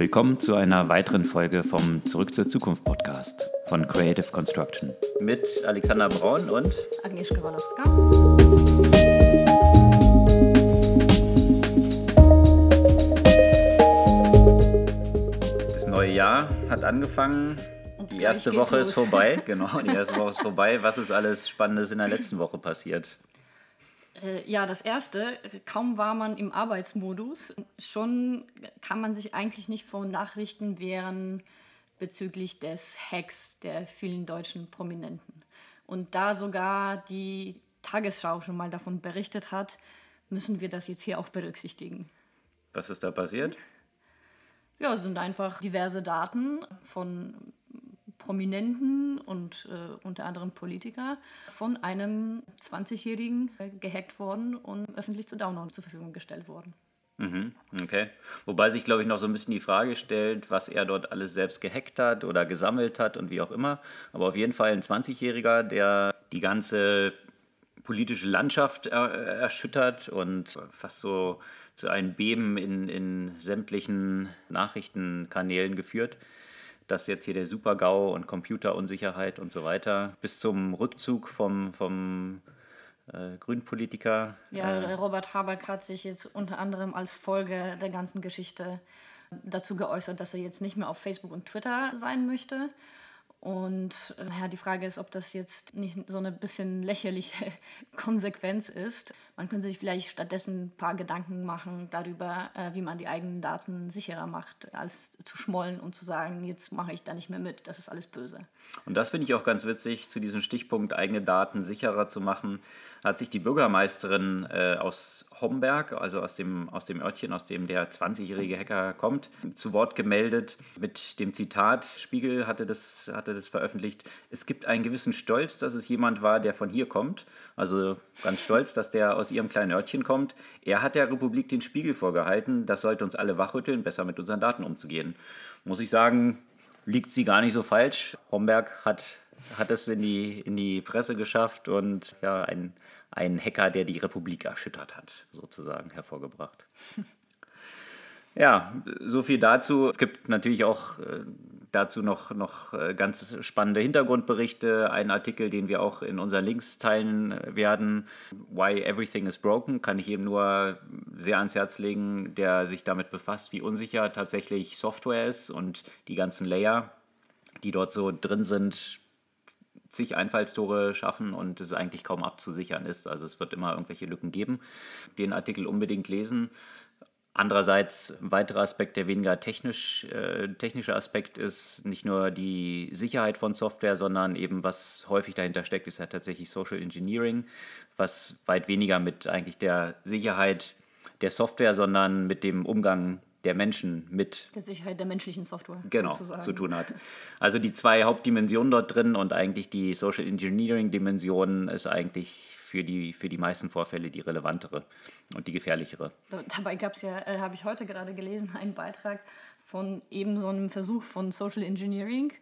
Willkommen zu einer weiteren Folge vom Zurück zur Zukunft Podcast von Creative Construction. Mit Alexander Braun und Agnieszka Walowska. Das neue Jahr hat angefangen. Und Die erste Woche ist los. vorbei. Genau, die erste Woche ist vorbei. Was ist alles Spannendes in der letzten Woche passiert? Äh, ja, das erste, kaum war man im Arbeitsmodus, schon kann man sich eigentlich nicht vor Nachrichten wehren bezüglich des Hacks der vielen deutschen Prominenten. Und da sogar die Tagesschau schon mal davon berichtet hat, müssen wir das jetzt hier auch berücksichtigen. Was ist da passiert? Ja, es sind einfach diverse Daten von Prominenten und äh, unter anderem Politiker von einem 20-Jährigen äh, gehackt worden und öffentlich zu Download zur Verfügung gestellt worden. Mhm, okay. Wobei sich, glaube ich, noch so ein bisschen die Frage stellt, was er dort alles selbst gehackt hat oder gesammelt hat und wie auch immer. Aber auf jeden Fall ein 20-Jähriger, der die ganze politische Landschaft er erschüttert und fast so zu einem Beben in, in sämtlichen Nachrichtenkanälen geführt. Dass jetzt hier der Super-GAU und Computerunsicherheit und so weiter bis zum Rückzug vom, vom äh, Grünpolitiker Ja, äh, Robert Habeck hat sich jetzt unter anderem als Folge der ganzen Geschichte dazu geäußert, dass er jetzt nicht mehr auf Facebook und Twitter sein möchte. Und äh, ja, die Frage ist, ob das jetzt nicht so eine bisschen lächerliche Konsequenz ist. Man könnte sich vielleicht stattdessen ein paar Gedanken machen darüber, äh, wie man die eigenen Daten sicherer macht, als zu schmollen und zu sagen, jetzt mache ich da nicht mehr mit, das ist alles böse. Und das finde ich auch ganz witzig, zu diesem Stichpunkt eigene Daten sicherer zu machen, hat sich die Bürgermeisterin äh, aus Homberg, also aus dem, aus dem Örtchen, aus dem der 20-jährige Hacker kommt, zu Wort gemeldet mit dem Zitat, Spiegel hatte das, hatte das veröffentlicht, es gibt einen gewissen Stolz, dass es jemand war, der von hier kommt, also ganz stolz, dass der aus ihrem kleinen Örtchen kommt. Er hat der Republik den Spiegel vorgehalten, das sollte uns alle wachrütteln, besser mit unseren Daten umzugehen. Muss ich sagen, liegt sie gar nicht so falsch. Homberg hat, hat es in die, in die Presse geschafft und ja, ein, ein Hacker, der die Republik erschüttert hat, sozusagen hervorgebracht. Ja, so viel dazu. Es gibt natürlich auch äh, dazu noch, noch äh, ganz spannende Hintergrundberichte. Ein Artikel, den wir auch in unseren Links teilen werden. Why Everything is Broken, kann ich eben nur sehr ans Herz legen, der sich damit befasst, wie unsicher tatsächlich Software ist und die ganzen Layer, die dort so drin sind, zig Einfallstore schaffen und es eigentlich kaum abzusichern ist. Also es wird immer irgendwelche Lücken geben. Den Artikel unbedingt lesen. Andererseits ein weiterer Aspekt, der weniger technisch, äh, technische Aspekt ist, nicht nur die Sicherheit von Software, sondern eben was häufig dahinter steckt, ist ja tatsächlich Social Engineering, was weit weniger mit eigentlich der Sicherheit der Software, sondern mit dem Umgang der Menschen mit Der Sicherheit der menschlichen Software genau, sozusagen. zu tun hat. Also die zwei Hauptdimensionen dort drin und eigentlich die Social Engineering-Dimension ist eigentlich für die, für die meisten Vorfälle die relevantere und die gefährlichere. Da- Dabei gab es ja, äh, habe ich heute gerade gelesen, einen Beitrag von eben so einem Versuch von Social Engineering,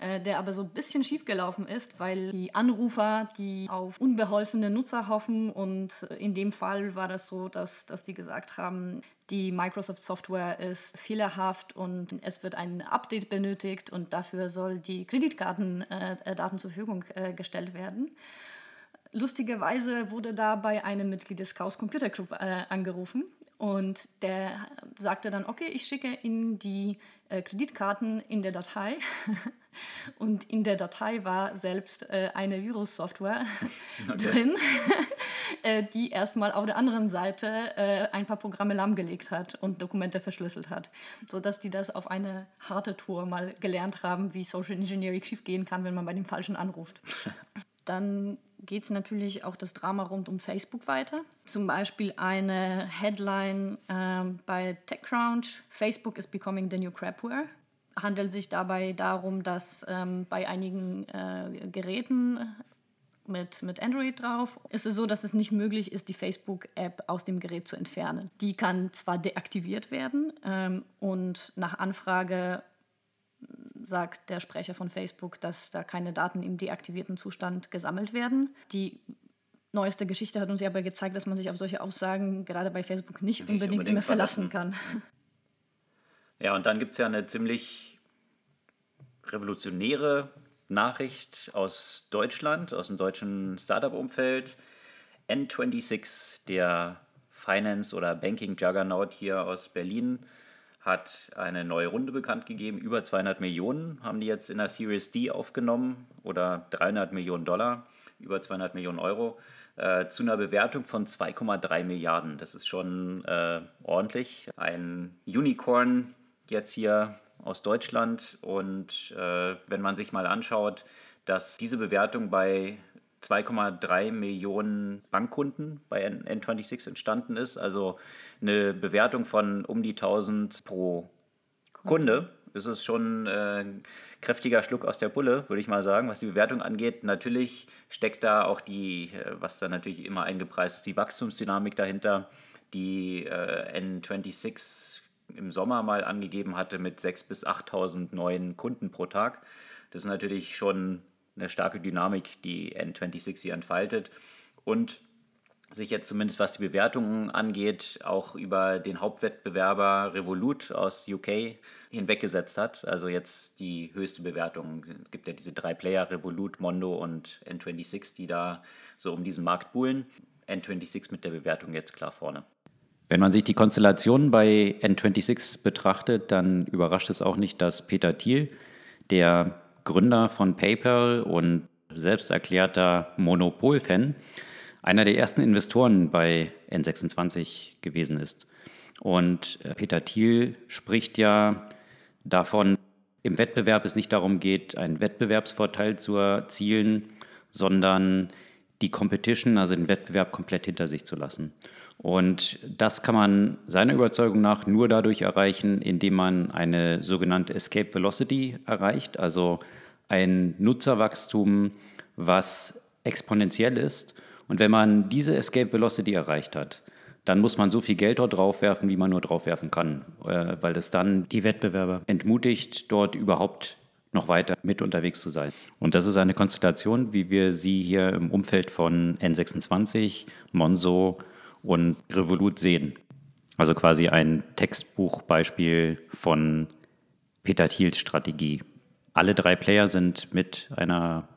der aber so ein bisschen schiefgelaufen ist, weil die Anrufer, die auf unbeholfene Nutzer hoffen und in dem Fall war das so, dass, dass die gesagt haben, die Microsoft Software ist fehlerhaft und es wird ein Update benötigt und dafür soll die Kreditkartendaten äh, äh, zur Verfügung äh, gestellt werden. Lustigerweise wurde da bei einem Mitglied des Chaos Computer Club äh, angerufen und der sagte dann, okay, ich schicke Ihnen die äh, Kreditkarten in der Datei. Und in der Datei war selbst äh, eine Virussoftware drin, äh, die erstmal auf der anderen Seite äh, ein paar Programme lahmgelegt hat und Dokumente verschlüsselt hat, sodass die das auf eine harte Tour mal gelernt haben, wie Social Engineering schiefgehen kann, wenn man bei dem Falschen anruft. Dann geht es natürlich auch das Drama rund um Facebook weiter. Zum Beispiel eine Headline ähm, bei TechCrunch: Facebook is becoming the new crapware. Handelt sich dabei darum, dass ähm, bei einigen äh, Geräten mit, mit Android drauf ist es so, dass es nicht möglich ist, die Facebook-App aus dem Gerät zu entfernen. Die kann zwar deaktiviert werden ähm, und nach Anfrage sagt der Sprecher von Facebook, dass da keine Daten im deaktivierten Zustand gesammelt werden. Die neueste Geschichte hat uns ja aber gezeigt, dass man sich auf solche Aussagen gerade bei Facebook nicht, Nicht unbedingt, unbedingt immer verlassen verlassen. kann. Ja, und dann gibt es ja eine ziemlich revolutionäre Nachricht aus Deutschland, aus dem deutschen Startup-Umfeld. N26, der Finance- oder Banking-Juggernaut hier aus Berlin, hat eine neue Runde bekannt gegeben. Über 200 Millionen haben die jetzt in der Series D aufgenommen oder 300 Millionen Dollar, über 200 Millionen Euro, äh, zu einer Bewertung von 2,3 Milliarden. Das ist schon äh, ordentlich. Ein Unicorn jetzt hier aus Deutschland und äh, wenn man sich mal anschaut, dass diese Bewertung bei 2,3 Millionen Bankkunden bei N26 entstanden ist. Also eine Bewertung von um die 1000 pro Kunde. Ist schon äh, ein kräftiger Schluck aus der Bulle, würde ich mal sagen, was die Bewertung angeht. Natürlich steckt da auch die, äh, was da natürlich immer eingepreist ist, die Wachstumsdynamik dahinter, die äh, N26 im Sommer mal angegeben hatte mit 6.000 bis 8.000 neuen Kunden pro Tag. Das ist natürlich schon eine starke Dynamik, die N26 hier entfaltet und sich jetzt zumindest was die Bewertungen angeht, auch über den Hauptwettbewerber Revolut aus UK hinweggesetzt hat. Also jetzt die höchste Bewertung. Es gibt ja diese drei Player, Revolut, Mondo und N26, die da so um diesen Markt buhlen. N26 mit der Bewertung jetzt klar vorne. Wenn man sich die Konstellation bei N26 betrachtet, dann überrascht es auch nicht, dass Peter Thiel, der Gründer von PayPal und selbsterklärter Monopol-Fan, einer der ersten Investoren bei N26 gewesen ist. Und äh, Peter Thiel spricht ja davon, im Wettbewerb es nicht darum geht, einen Wettbewerbsvorteil zu erzielen, sondern die Competition, also den Wettbewerb komplett hinter sich zu lassen. Und das kann man seiner Überzeugung nach nur dadurch erreichen, indem man eine sogenannte Escape Velocity erreicht, also ein Nutzerwachstum, was exponentiell ist. Und wenn man diese Escape Velocity erreicht hat, dann muss man so viel Geld dort draufwerfen, wie man nur draufwerfen kann, äh, weil das dann die Wettbewerber entmutigt, dort überhaupt noch weiter mit unterwegs zu sein. Und das ist eine Konstellation, wie wir sie hier im Umfeld von N26, Monzo und Revolut sehen. Also quasi ein Textbuchbeispiel von Peter Thiels Strategie. Alle drei Player sind mit einer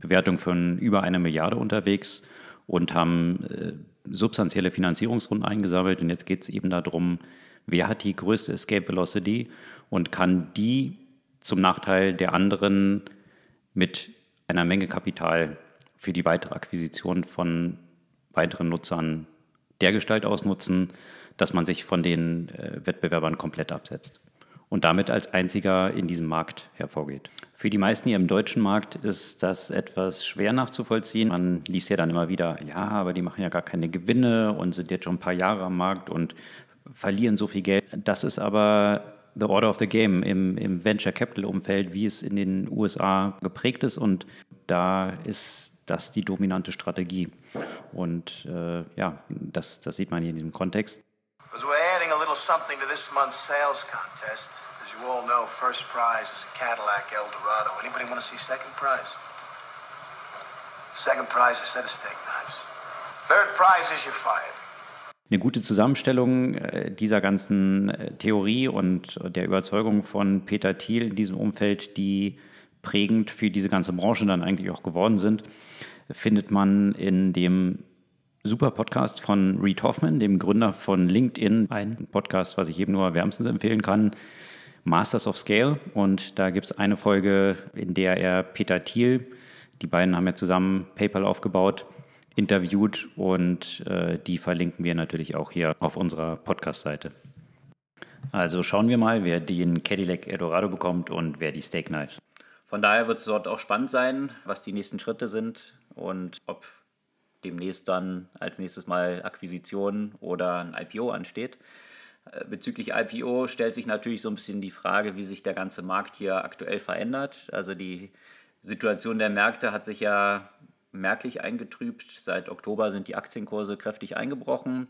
Bewertung von über einer Milliarde unterwegs und haben äh, substanzielle Finanzierungsrunden eingesammelt. Und jetzt geht es eben darum, wer hat die größte Escape Velocity und kann die zum Nachteil der anderen mit einer Menge Kapital für die weitere Akquisition von weiteren Nutzern dergestalt ausnutzen, dass man sich von den äh, Wettbewerbern komplett absetzt und damit als einziger in diesem Markt hervorgeht. Für die meisten hier im deutschen Markt ist das etwas schwer nachzuvollziehen. Man liest ja dann immer wieder, ja, aber die machen ja gar keine Gewinne und sind jetzt schon ein paar Jahre am Markt und verlieren so viel Geld. Das ist aber the order of the game im, im Venture Capital Umfeld, wie es in den USA geprägt ist und da ist das die dominante Strategie. Und äh, ja, das, das sieht man hier in diesem Kontext. Because we're adding a little something to this month's sales contest. As you all know, first prize is a Cadillac Eldorado. Anybody want to see second prize? Second prize is a set of steak knives. Third prize is you're fired. Eine gute Zusammenstellung äh, dieser ganzen äh, Theorie und der Überzeugung von Peter Thiel in diesem Umfeld, die prägend für diese ganze Branche dann eigentlich auch geworden sind, findet man in dem super Podcast von Reed Hoffman, dem Gründer von LinkedIn. Ein Podcast, was ich eben nur wärmstens empfehlen kann. Masters of Scale. Und da gibt es eine Folge, in der er Peter Thiel, die beiden haben ja zusammen PayPal aufgebaut, interviewt und äh, die verlinken wir natürlich auch hier auf unserer Podcast-Seite. Also schauen wir mal, wer den Cadillac Eldorado bekommt und wer die Steak Knives. Von daher wird es dort auch spannend sein, was die nächsten Schritte sind und ob demnächst dann als nächstes Mal Akquisition oder ein IPO ansteht. Äh, bezüglich IPO stellt sich natürlich so ein bisschen die Frage, wie sich der ganze Markt hier aktuell verändert. Also die Situation der Märkte hat sich ja merklich eingetrübt. Seit Oktober sind die Aktienkurse kräftig eingebrochen.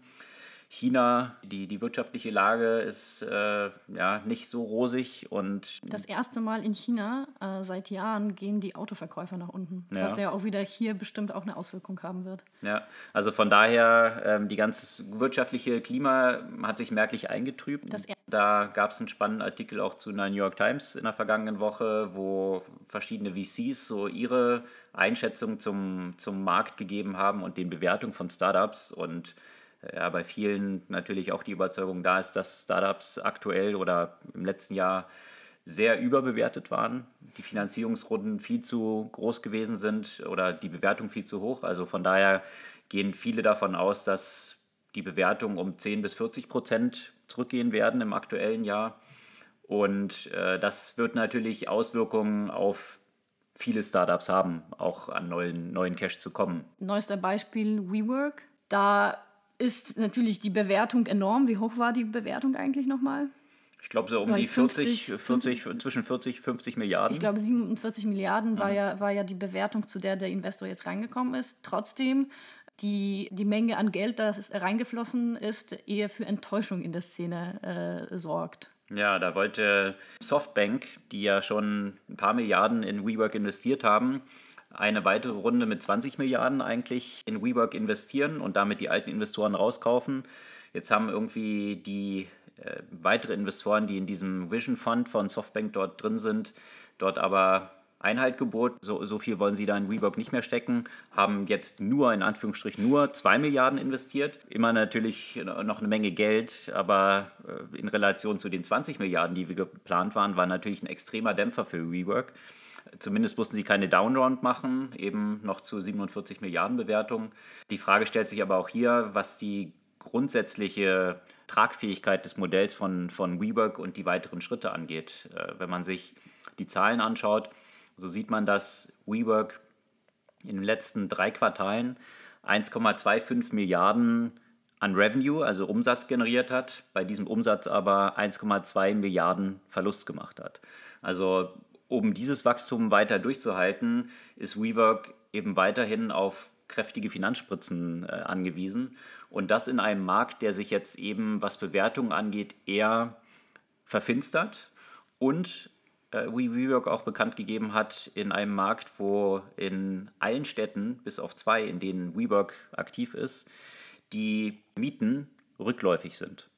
China, die, die wirtschaftliche Lage ist äh, ja nicht so rosig und das erste Mal in China äh, seit Jahren gehen die Autoverkäufer nach unten, ja. was ja auch wieder hier bestimmt auch eine Auswirkung haben wird. Ja, also von daher ähm, die ganze wirtschaftliche Klima hat sich merklich eingetrübt. Da gab es einen spannenden Artikel auch zu einer New York Times in der vergangenen Woche, wo verschiedene VCs so ihre Einschätzung zum, zum Markt gegeben haben und den Bewertungen von Startups. Und ja, bei vielen natürlich auch die Überzeugung da ist, dass Startups aktuell oder im letzten Jahr sehr überbewertet waren, die Finanzierungsrunden viel zu groß gewesen sind oder die Bewertung viel zu hoch. Also von daher gehen viele davon aus, dass die Bewertung um 10 bis 40 Prozent zurückgehen werden im aktuellen Jahr. Und äh, das wird natürlich Auswirkungen auf viele Startups haben, auch an neuen, neuen Cash zu kommen. Neuester Beispiel WeWork. Da ist natürlich die Bewertung enorm. Wie hoch war die Bewertung eigentlich nochmal? Ich glaube so um die 40, 50, 40, zwischen 40, 50 Milliarden. Ich glaube 47 Milliarden war, mhm. ja, war ja die Bewertung, zu der der Investor jetzt reingekommen ist. Trotzdem die, die Menge an Geld, das reingeflossen ist, eher für Enttäuschung in der Szene äh, sorgt. Ja, da wollte Softbank, die ja schon ein paar Milliarden in WeWork investiert haben, eine weitere Runde mit 20 Milliarden eigentlich in WeWork investieren und damit die alten Investoren rauskaufen. Jetzt haben irgendwie die äh, weitere Investoren, die in diesem Vision Fund von Softbank dort drin sind, dort aber Einhalt gebot. So, so viel wollen sie da in WeWork nicht mehr stecken, haben jetzt nur, in Anführungsstrichen, nur 2 Milliarden investiert. Immer natürlich noch eine Menge Geld, aber äh, in Relation zu den 20 Milliarden, die wir geplant waren, war natürlich ein extremer Dämpfer für WeWork. Zumindest mussten sie keine Downround machen, eben noch zu 47 Milliarden Bewertung. Die Frage stellt sich aber auch hier, was die grundsätzliche Tragfähigkeit des Modells von, von WeWork und die weiteren Schritte angeht. Äh, wenn man sich die Zahlen anschaut, so sieht man, dass WeWork in den letzten drei Quartalen 1,25 Milliarden an Revenue, also Umsatz generiert hat, bei diesem Umsatz aber 1,2 Milliarden Verlust gemacht hat. Also um dieses Wachstum weiter durchzuhalten, ist WeWork eben weiterhin auf kräftige Finanzspritzen äh, angewiesen. Und das in einem Markt, der sich jetzt eben, was Bewertungen angeht, eher verfinstert und äh, wie WeWork auch bekannt gegeben hat, in einem Markt, wo in allen Städten, bis auf zwei, in denen WeWork aktiv ist, die Mieten rückläufig sind.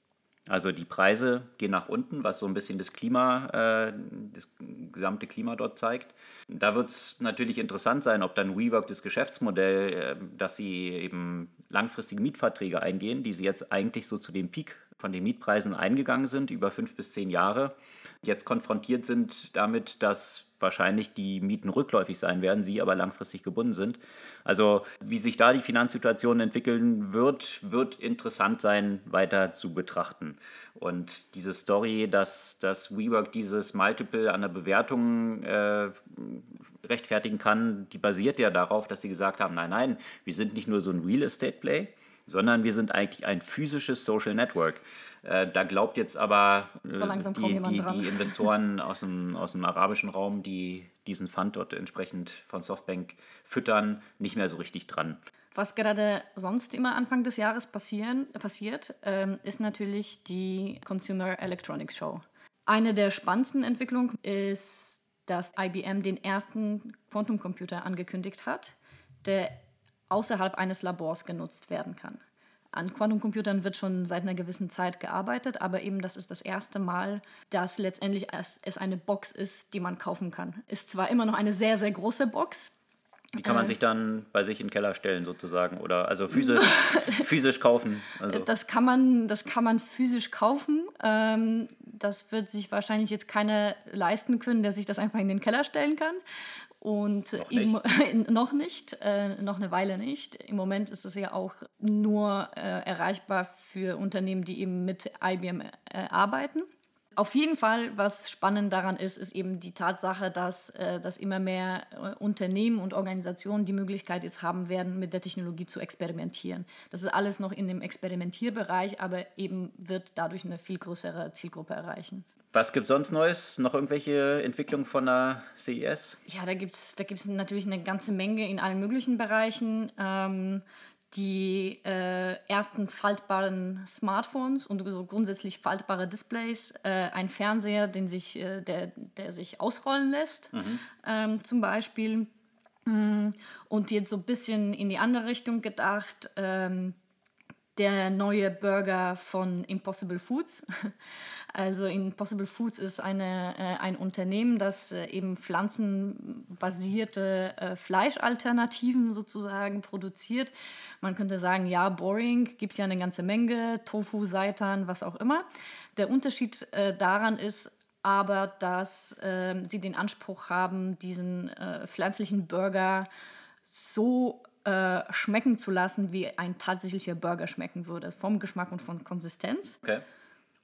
Also die Preise gehen nach unten, was so ein bisschen das Klima, äh, das gesamte Klima dort zeigt. Da wird es natürlich interessant sein, ob dann WeWork das Geschäftsmodell, äh, dass sie eben langfristige Mietverträge eingehen, die sie jetzt eigentlich so zu dem Peak von den Mietpreisen eingegangen sind, über fünf bis zehn Jahre, jetzt konfrontiert sind damit, dass wahrscheinlich die Mieten rückläufig sein werden, sie aber langfristig gebunden sind. Also wie sich da die Finanzsituation entwickeln wird, wird interessant sein, weiter zu betrachten. Und diese Story, dass, dass WeWork dieses Multiple an der Bewertung äh, rechtfertigen kann, die basiert ja darauf, dass sie gesagt haben, nein, nein, wir sind nicht nur so ein Real Estate Play, sondern wir sind eigentlich ein physisches Social Network. Äh, da glaubt jetzt aber äh, so die, die, die, Investoren aus dem, aus dem arabischen Raum, die diesen Fund dort entsprechend von Softbank füttern, nicht mehr so richtig dran. Was gerade sonst immer Anfang des Jahres passieren, passiert, ähm, ist natürlich die Consumer Electronics Show. Eine der spannendsten Entwicklungen ist, dass IBM den ersten Quantumcomputer angekündigt hat, der außerhalb eines Labors genutzt werden kann. An Quantumcomputern wird schon seit einer gewissen Zeit gearbeitet, aber eben das ist das erste Mal, dass letztendlich es eine Box ist, die man kaufen kann. Ist zwar immer noch eine sehr, sehr große Box, die kann man äh, sich dann bei sich in den Keller stellen sozusagen oder also physisch, physisch kaufen. Also. Das, kann man, das kann man physisch kaufen. Ähm, das wird sich wahrscheinlich jetzt keiner leisten können, der sich das einfach in den Keller stellen kann. Und noch nicht, noch, nicht äh, noch eine Weile nicht. Im Moment ist es ja auch nur äh, erreichbar für Unternehmen, die eben mit IBM äh, arbeiten. Auf jeden Fall, was spannend daran ist, ist eben die Tatsache, dass, äh, dass immer mehr äh, Unternehmen und Organisationen die Möglichkeit jetzt haben werden, mit der Technologie zu experimentieren. Das ist alles noch in dem Experimentierbereich, aber eben wird dadurch eine viel größere Zielgruppe erreichen. Was gibt es sonst Neues? Noch irgendwelche Entwicklungen von der CES? Ja, da gibt es da gibt's natürlich eine ganze Menge in allen möglichen Bereichen. Ähm, die äh, ersten faltbaren Smartphones und so grundsätzlich faltbare Displays, äh, ein Fernseher, den sich, äh, der, der sich ausrollen lässt, mhm. ähm, zum Beispiel. Mm, und jetzt so ein bisschen in die andere Richtung gedacht, ähm, der neue Burger von Impossible Foods. Also Impossible Foods ist eine, äh, ein Unternehmen, das äh, eben pflanzenbasierte äh, Fleischalternativen sozusagen produziert. Man könnte sagen, ja, boring, gibt es ja eine ganze Menge, Tofu, Seitan, was auch immer. Der Unterschied äh, daran ist aber, dass ähm, sie den Anspruch haben, diesen äh, pflanzlichen Burger so äh, schmecken zu lassen, wie ein tatsächlicher Burger schmecken würde, vom Geschmack und von Konsistenz. Okay.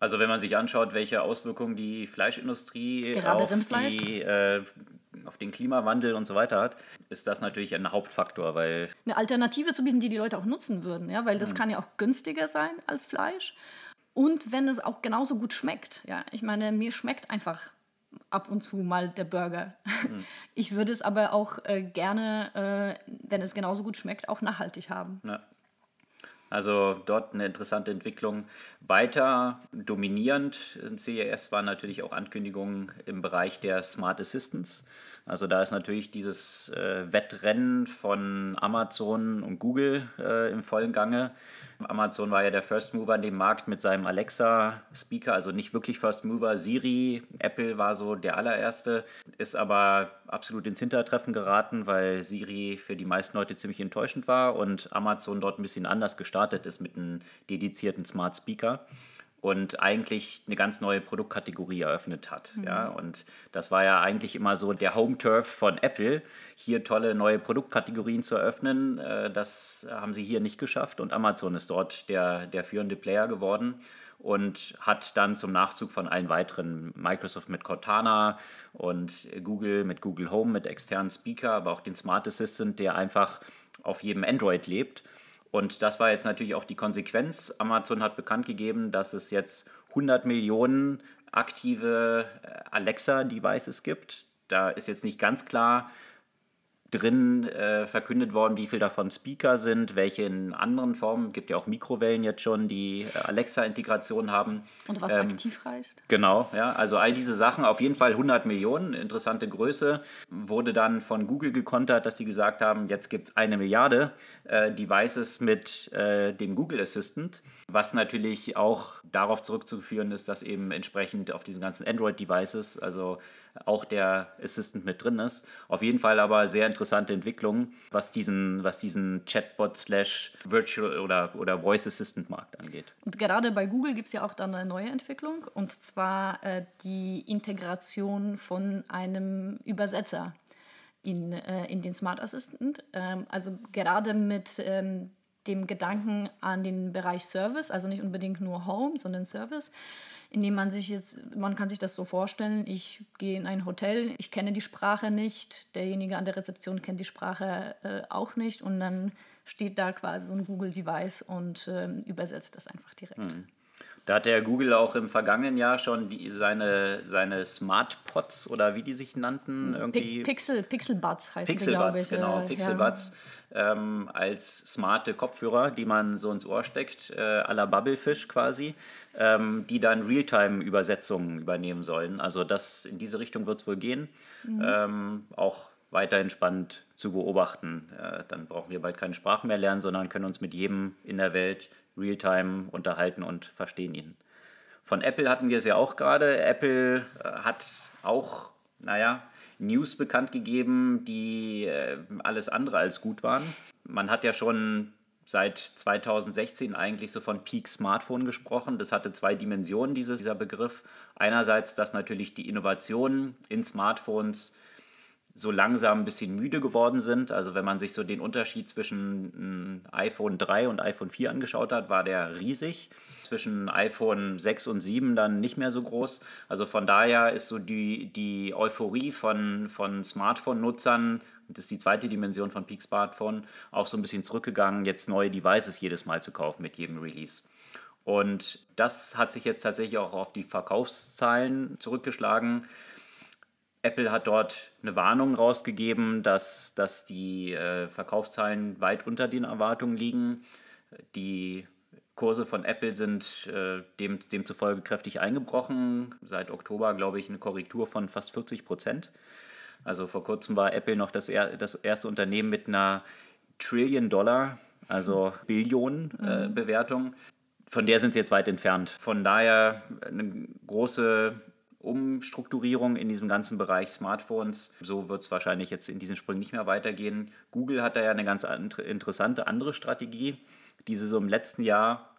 Also wenn man sich anschaut, welche Auswirkungen die Fleischindustrie Gerade auf, die, äh, auf den Klimawandel und so weiter hat, ist das natürlich ein Hauptfaktor, weil Eine Alternative zu bieten, die die Leute auch nutzen würden, ja, weil das kann ja auch günstiger sein als Fleisch und wenn es auch genauso gut schmeckt, ja. Ich meine, mir schmeckt einfach ab und zu mal der Burger. Ich würde es aber auch äh, gerne, äh, wenn es genauso gut schmeckt, auch nachhaltig haben. Ja. Also dort eine interessante Entwicklung. Weiter dominierend in CES waren natürlich auch Ankündigungen im Bereich der Smart Assistants. Also da ist natürlich dieses äh, Wettrennen von Amazon und Google äh, im vollen Gange. Amazon war ja der First Mover in dem Markt mit seinem Alexa-Speaker, also nicht wirklich First Mover. Siri, Apple war so der allererste, ist aber absolut ins Hintertreffen geraten, weil Siri für die meisten Leute ziemlich enttäuschend war und Amazon dort ein bisschen anders gestartet ist mit einem dedizierten Smart Speaker und eigentlich eine ganz neue Produktkategorie eröffnet hat. Mhm. Ja, und das war ja eigentlich immer so der Home-Turf von Apple, hier tolle neue Produktkategorien zu eröffnen. Äh, Das haben sie hier nicht geschafft und Amazon ist dort der, der führende Player geworden und hat dann zum Nachzug von allen weiteren, Microsoft mit Cortana und Google mit Google Home, mit externen Speaker, aber auch den Smart Assistant, der einfach auf jedem Android lebt. Und das war jetzt natürlich auch die Konsequenz. Amazon hat bekannt gegeben, dass es jetzt 100 Millionen aktive äh, Alexa-Devices gibt. Da ist jetzt nicht ganz klar drin äh, verkündet worden, wie viel davon Speaker sind, welche in anderen Formen. Es gibt ja auch Mikrowellen jetzt schon, die äh, Alexa-Integration haben. Und was Ähm, aktiv heißt? Genau, ja, also all diese Sachen, auf jeden Fall 100 Millionen, interessante Größe, wurde dann von Google gekontert, dass sie gesagt haben, jetzt gibt es eine Milliarde äh, Devices mit äh, dem Google Assistant, was natürlich auch darauf zurückzuführen ist, dass eben entsprechend auf diesen ganzen Android-Devices, also auch der Assistant mit drin ist. Auf jeden Fall aber sehr interessante Entwicklung, was diesen, was diesen Chatbot slash Virtual oder, oder Voice Assistant Markt angeht. Und gerade bei Google gibt es ja auch dann eine neue Entwicklung, und zwar äh, die Integration von einem Übersetzer in, äh, in den Smart Assistant. Ähm, also gerade mit ähm, dem Gedanken an den Bereich Service, also nicht unbedingt nur Home, sondern Service, indem man sich jetzt, man kann sich das so vorstellen, ich gehe in ein Hotel, ich kenne die Sprache nicht, derjenige an der Rezeption kennt die Sprache äh, auch nicht und dann steht da quasi so ein Google-Device und ähm, übersetzt das einfach direkt. Da hat der Google auch im vergangenen Jahr schon die, seine, seine Smart Pods oder wie die sich nannten, irgendwie Pi- Pixel, Pixelbuds heißt die, glaube Pixelbuds, ich. genau, äh, Pixelbuds ähm, als smarte Kopfhörer, die man so ins Ohr steckt, äh, à la Bubblefish quasi, ähm, die dann Realtime-Übersetzungen übernehmen sollen. Also das in diese Richtung wird es wohl gehen. Ähm, auch weiterhin spannend zu beobachten. Äh, dann brauchen wir bald keine Sprache mehr lernen, sondern können uns mit jedem in der Welt Realtime unterhalten und verstehen ihn. Von Apple hatten wir es ja auch gerade. Apple äh, hat auch, naja, News bekannt gegeben, die äh, alles andere als gut waren. Man hat ja schon seit 2016 eigentlich so von Peak Smartphone gesprochen. Das hatte zwei Dimensionen, dieses, dieser Begriff. Einerseits, dass natürlich die Innovationen in Smartphones so langsam ein bisschen müde geworden sind. Also wenn man sich so den Unterschied zwischen iPhone 3 und iPhone 4 angeschaut hat, war der riesig. Zwischen iPhone 6 und 7 dann nicht mehr so groß. Also von daher ist so die, die Euphorie von, von Smartphone-Nutzern, das ist die zweite Dimension von Peak Smartphone, auch so ein bisschen zurückgegangen, jetzt neue Devices jedes Mal zu kaufen mit jedem Release. Und das hat sich jetzt tatsächlich auch auf die Verkaufszahlen zurückgeschlagen. Apple hat dort eine Warnung rausgegeben, dass, dass die äh, Verkaufszahlen weit unter den Erwartungen liegen. Die Kurse von Apple sind äh, dem, demzufolge kräftig eingebrochen. Seit Oktober, glaube ich, eine Korrektur von fast 40 Prozent. Also vor kurzem war Apple noch das, er, das erste Unternehmen mit einer Trillion Dollar also Billionen äh, Bewertungen. Von der sind sie jetzt weit entfernt. Von daher eine große Umstrukturierung in diesem ganzen Bereich Smartphones. So wird es wahrscheinlich jetzt in diesen Sprüngen nicht mehr weitergehen. Google hat da ja eine ganz interessante andere Strategie, die sie so im letzten Jahr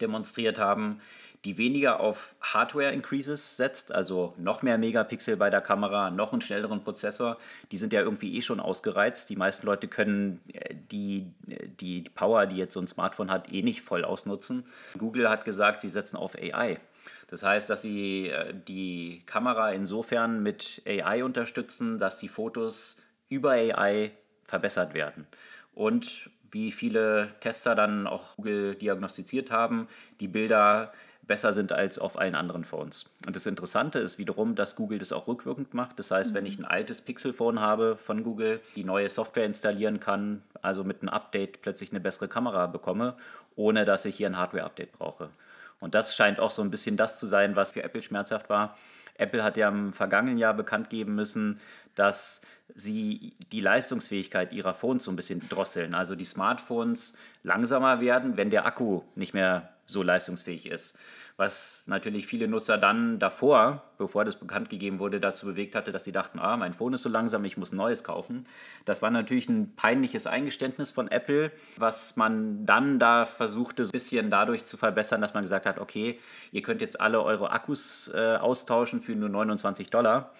demonstriert haben, die weniger auf Hardware-Increases setzt, also noch mehr Megapixel bei der Kamera, noch einen schnelleren Prozessor. Die sind ja irgendwie eh schon ausgereizt. Die meisten Leute können äh, die, die Power, die jetzt so ein Smartphone hat, eh nicht voll ausnutzen. Google hat gesagt, sie setzen auf AI. Das heißt, dass sie äh, die Kamera insofern mit AI unterstützen, dass die Fotos über AI verbessert werden. Und wie viele Tester dann auch Google diagnostiziert haben, die Bilder besser sind als auf allen anderen Phones. Und das Interessante ist wiederum, dass Google das auch rückwirkend macht. Das heißt, mhm. wenn ich ein altes Pixel-Phone habe von Google, die neue Software installieren kann, also mit einem Update plötzlich eine bessere Kamera bekomme, ohne dass ich hier ein Hardware-Update brauche. Und das scheint auch so ein bisschen das zu sein, was für Apple schmerzhaft war. Apple hat ja im vergangenen Jahr bekannt geben müssen, dass sie die Leistungsfähigkeit ihrer Phones so ein bisschen drosseln. Also die Smartphones langsamer werden, wenn der Akku nicht mehr so leistungsfähig ist. Was natürlich viele Nutzer dann davor, bevor das bekannt gegeben wurde, dazu bewegt hatte, dass sie dachten, ah, mein Phone ist so langsam, ich muss ein neues kaufen. Das war natürlich ein peinliches Eingeständnis von Apple, was man dann da versuchte, so ein bisschen dadurch zu verbessern, dass man gesagt hat, okay, ihr könnt jetzt alle eure Akkus äh, austauschen für nur 29 Dollar.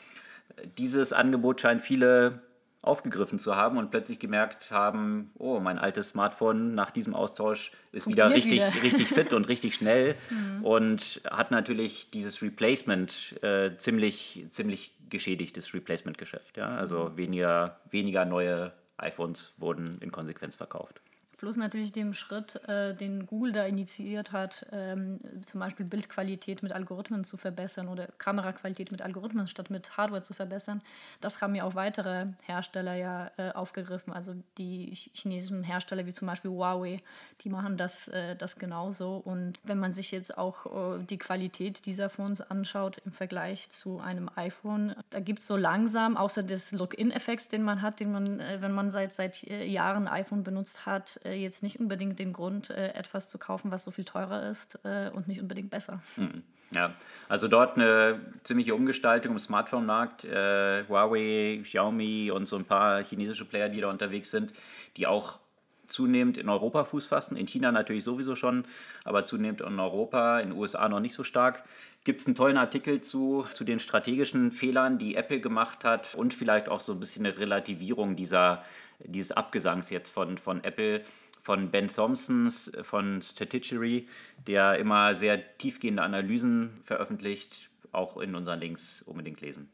Dieses Angebot scheint viele aufgegriffen zu haben und plötzlich gemerkt haben, oh, mein altes Smartphone nach diesem Austausch ist wieder richtig, wieder. richtig fit und richtig schnell mhm. und hat natürlich dieses Replacement äh, ziemlich, ziemlich geschädigtes Replacement-Geschäft. Ja? Also mhm. weniger, weniger neue iPhones wurden in Konsequenz verkauft. Plus natürlich dem Schritt, äh, den Google da initiiert hat, ähm, zum Beispiel Bildqualität mit Algorithmen zu verbessern oder Kameraqualität mit Algorithmen statt mit Hardware zu verbessern. Das haben ja auch weitere Hersteller ja äh, aufgegriffen. Also die chinesischen Hersteller wie zum Beispiel Huawei, die machen das, äh, das genauso. Und wenn man sich jetzt auch äh, die Qualität dieser Phones anschaut im Vergleich zu einem iPhone, da gibt es so langsam, außer des Look-in-Effekts, den man hat, den man, äh, wenn man seit, seit äh, Jahren iPhone benutzt hat, jetzt nicht unbedingt den Grund, äh, etwas zu kaufen, was so viel teurer ist äh, und nicht unbedingt besser. Hm. Ja, also dort eine ziemliche Umgestaltung im Smartphone-Markt. Äh, Huawei, Xiaomi und so ein paar chinesische Player, die da unterwegs sind, die auch zunehmend in Europa Fuß fassen. In China natürlich sowieso schon, aber zunehmend in Europa, in den USA noch nicht so stark. Gibt es einen tollen Artikel zu, zu den strategischen Fehlern, die Apple gemacht hat und vielleicht auch so ein bisschen eine Relativierung dieser, dieses Abgesangs jetzt von, von Apple von Ben Thompsons von Strategy, der immer sehr tiefgehende Analysen veröffentlicht, auch in unseren Links unbedingt lesen.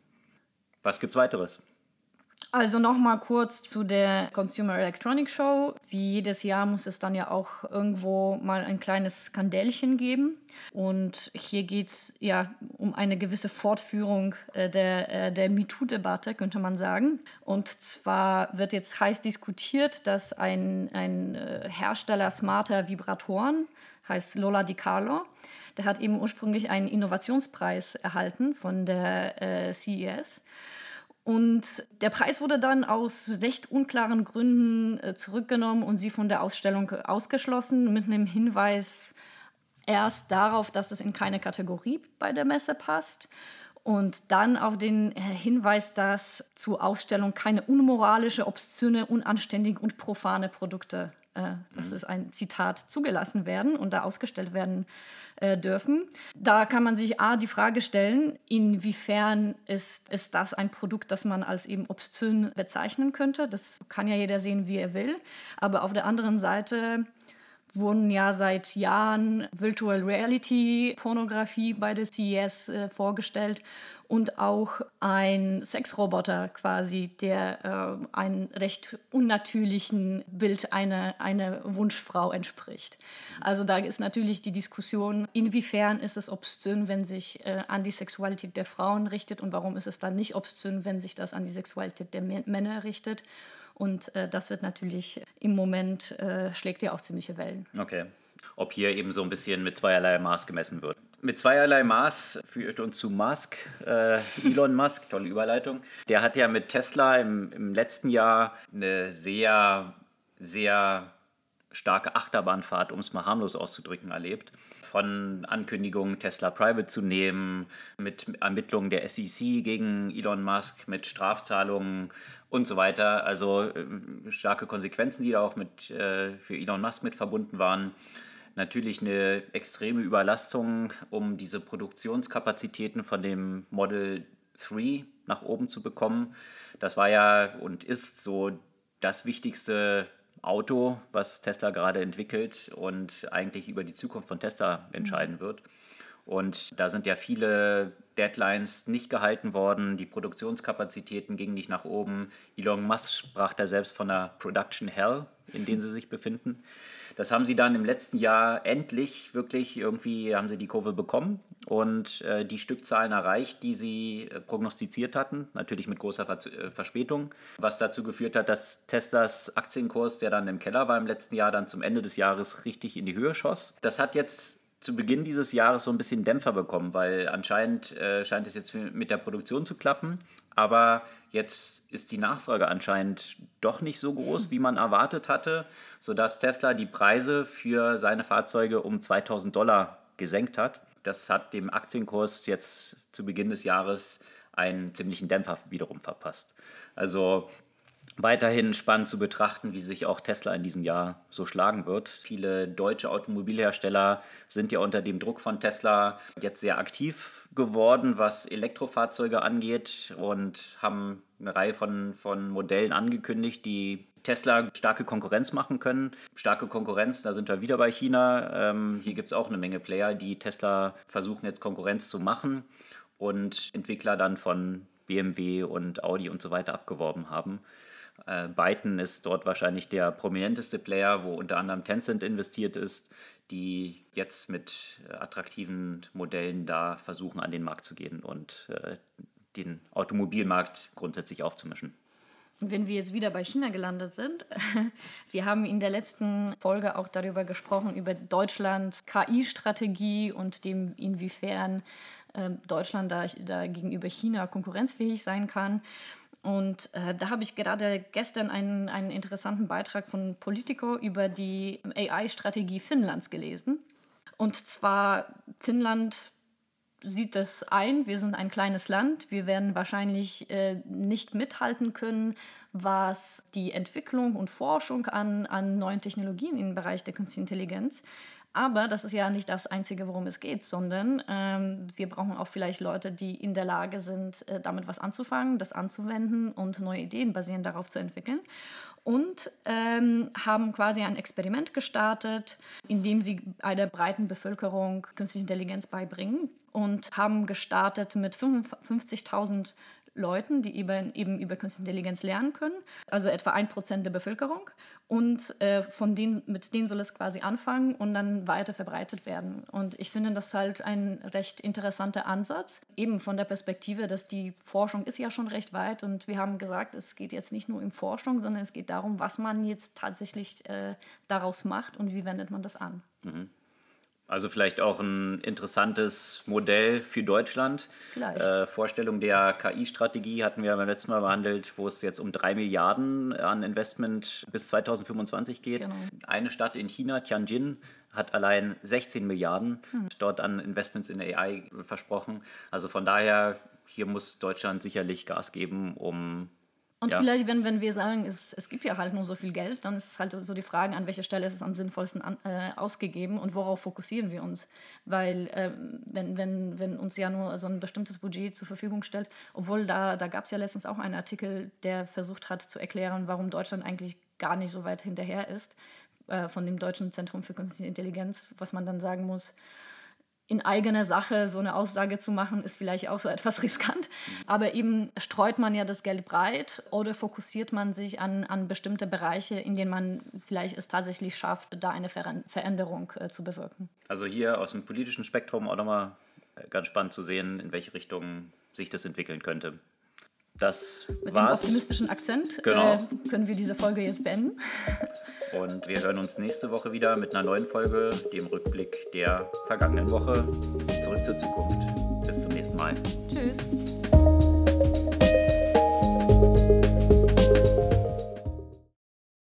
Was gibt's weiteres? Also nochmal kurz zu der Consumer Electronics Show. Wie jedes Jahr muss es dann ja auch irgendwo mal ein kleines Skandälchen geben. Und hier geht es ja um eine gewisse Fortführung äh, der, äh, der MeToo-Debatte, könnte man sagen. Und zwar wird jetzt heiß diskutiert, dass ein, ein äh, Hersteller smarter Vibratoren, heißt Lola Di Carlo, der hat eben ursprünglich einen Innovationspreis erhalten von der äh, CES. Und der Preis wurde dann aus recht unklaren Gründen äh, zurückgenommen und sie von der Ausstellung ausgeschlossen, mit einem Hinweis erst darauf, dass es in keine Kategorie bei der Messe passt. Und dann auf den äh, Hinweis, dass zur Ausstellung keine unmoralische, obszöne, unanständige und profane Produkte, äh, das mhm. ist ein Zitat, zugelassen werden und da ausgestellt werden äh, dürfen. Da kann man sich A, die Frage stellen, inwiefern ist, ist das ein Produkt, das man als eben obszön bezeichnen könnte. Das kann ja jeder sehen, wie er will. Aber auf der anderen Seite wurden ja seit Jahren Virtual Reality Pornografie bei der CES äh, vorgestellt und auch ein Sexroboter quasi, der äh, einem recht unnatürlichen Bild einer, einer Wunschfrau entspricht. Also da ist natürlich die Diskussion, inwiefern ist es obszön, wenn sich äh, an die Sexualität der Frauen richtet und warum ist es dann nicht obszön, wenn sich das an die Sexualität der Männer richtet. Und äh, das wird natürlich im Moment, äh, schlägt ja auch ziemliche Wellen. Okay. Ob hier eben so ein bisschen mit zweierlei Maß gemessen wird. Mit zweierlei Maß führt uns zu Musk, äh, Elon Musk, tolle Überleitung. Der hat ja mit Tesla im, im letzten Jahr eine sehr, sehr starke Achterbahnfahrt, um es mal harmlos auszudrücken, erlebt. Von Ankündigungen, Tesla Private zu nehmen, mit Ermittlungen der SEC gegen Elon Musk, mit Strafzahlungen und so weiter. Also äh, starke Konsequenzen, die da auch mit, äh, für Elon Musk mit verbunden waren. Natürlich eine extreme Überlastung, um diese Produktionskapazitäten von dem Model 3 nach oben zu bekommen. Das war ja und ist so das wichtigste Auto, was Tesla gerade entwickelt und eigentlich über die Zukunft von Tesla entscheiden mhm. wird. Und da sind ja viele Deadlines nicht gehalten worden, die Produktionskapazitäten gingen nicht nach oben. Elon Musk sprach da selbst von einer Production Hell, in der sie sich befinden. Das haben sie dann im letzten Jahr endlich wirklich irgendwie, haben sie die Kurve bekommen und äh, die Stückzahlen erreicht, die sie äh, prognostiziert hatten, natürlich mit großer Ver äh, Verspätung, was dazu geführt hat, dass Teslas Aktienkurs, der dann im Keller war im letzten Jahr, dann zum Ende des Jahres richtig in die Höhe schoss. Das hat jetzt zu Beginn dieses Jahres so ein bisschen Dämpfer bekommen, weil anscheinend äh, scheint es jetzt mit der Produktion zu klappen, aber jetzt ist die Nachfrage anscheinend doch nicht so groß, wie man erwartet hatte, sodass Tesla die Preise für seine Fahrzeuge um 2000 Dollar gesenkt hat. Das hat dem Aktienkurs jetzt zu Beginn des Jahres einen ziemlichen Dämpfer wiederum verpasst. Also weiterhin spannend zu betrachten, wie sich auch Tesla in diesem Jahr so schlagen wird. Viele deutsche Automobilhersteller sind ja unter dem Druck von Tesla jetzt sehr aktiv geworden, was Elektrofahrzeuge angeht und haben eine Reihe von, von Modellen angekündigt, die Tesla starke Konkurrenz machen können. Starke Konkurrenz, da sind wir wieder bei China. Ähm, hier gibt es auch eine Menge Player, die Tesla versuchen jetzt Konkurrenz zu machen und Entwickler dann von BMW und Audi und so weiter abgeworben haben. Äh, Byton ist dort wahrscheinlich der prominenteste Player, wo unter anderem Tencent investiert ist, die jetzt mit äh, attraktiven Modellen da versuchen, an den Markt zu gehen und äh, den Automobilmarkt grundsätzlich aufzumischen. Wenn wir jetzt wieder bei China gelandet sind, wir haben in der letzten Folge auch darüber gesprochen, über Deutschlands KI-Strategie und dem, inwiefern äh, Deutschland da, da gegenüber China konkurrenzfähig sein kann. Und äh, da habe ich gerade gestern einen, einen interessanten Beitrag von Politico über die AI-Strategie Finnlands gelesen. Und zwar Finnland sieht das ein, wir sind ein kleines Land, wir werden wahrscheinlich äh, nicht mithalten können, was die Entwicklung und Forschung an, an neuen Technologien im Bereich der Künstlichen Intelligenz aber das ist ja nicht das Einzige, worum es geht, sondern ähm, wir brauchen auch vielleicht Leute, die in der Lage sind, äh, damit was anzufangen, das anzuwenden und neue Ideen basierend darauf zu entwickeln. Und ähm, haben quasi ein Experiment gestartet, in dem sie einer breiten Bevölkerung künstliche Intelligenz beibringen und haben gestartet mit 50.000 Leuten, die eben, eben über Künstliche Intelligenz lernen können, also etwa ein Prozent der Bevölkerung. Und äh, von denen, mit denen soll es quasi anfangen und dann weiter verbreitet werden. Und ich finde das halt ein recht interessanter Ansatz, eben von der Perspektive, dass die Forschung ist ja schon recht weit und wir haben gesagt, es geht jetzt nicht nur um Forschung, sondern es geht darum, was man jetzt tatsächlich äh, daraus macht und wie wendet man das an. Mhm. Also vielleicht auch ein interessantes Modell für Deutschland. Vielleicht. Äh, Vorstellung der KI-Strategie hatten wir beim letzten Mal behandelt, wo es jetzt um drei Milliarden an Investment bis 2025 geht. Genau. Eine Stadt in China, Tianjin, hat allein 16 Milliarden hm. dort an Investments in AI versprochen. Also von daher, hier muss Deutschland sicherlich Gas geben, um und ja. vielleicht, wenn, wenn wir sagen, es, es gibt ja halt nur so viel Geld, dann ist es halt so die Frage, an welcher Stelle ist es am sinnvollsten an, äh, ausgegeben und worauf fokussieren wir uns. Weil ähm, wenn, wenn, wenn uns ja nur so ein bestimmtes Budget zur Verfügung stellt, obwohl da, da gab es ja letztens auch einen Artikel, der versucht hat zu erklären, warum Deutschland eigentlich gar nicht so weit hinterher ist, äh, von dem Deutschen Zentrum für Künstliche Intelligenz, was man dann sagen muss, in eigener Sache so eine Aussage zu machen, ist vielleicht auch so etwas riskant. Aber eben streut man ja das Geld breit oder fokussiert man sich an, an bestimmte Bereiche, in denen man vielleicht es tatsächlich schafft, da eine Veränderung äh, zu bewirken. Also hier aus dem politischen Spektrum auch nochmal äh, ganz spannend zu sehen, in welche Richtung sich das entwickeln könnte. Das Mit war's. dem optimistischen Akzent genau. äh, können wir diese Folge jetzt beenden. Und wir hören uns nächste Woche wieder mit einer neuen Folge, dem Rückblick der vergangenen Woche. Zurück zur Zukunft. Bis zum nächsten Mal. Tschüss.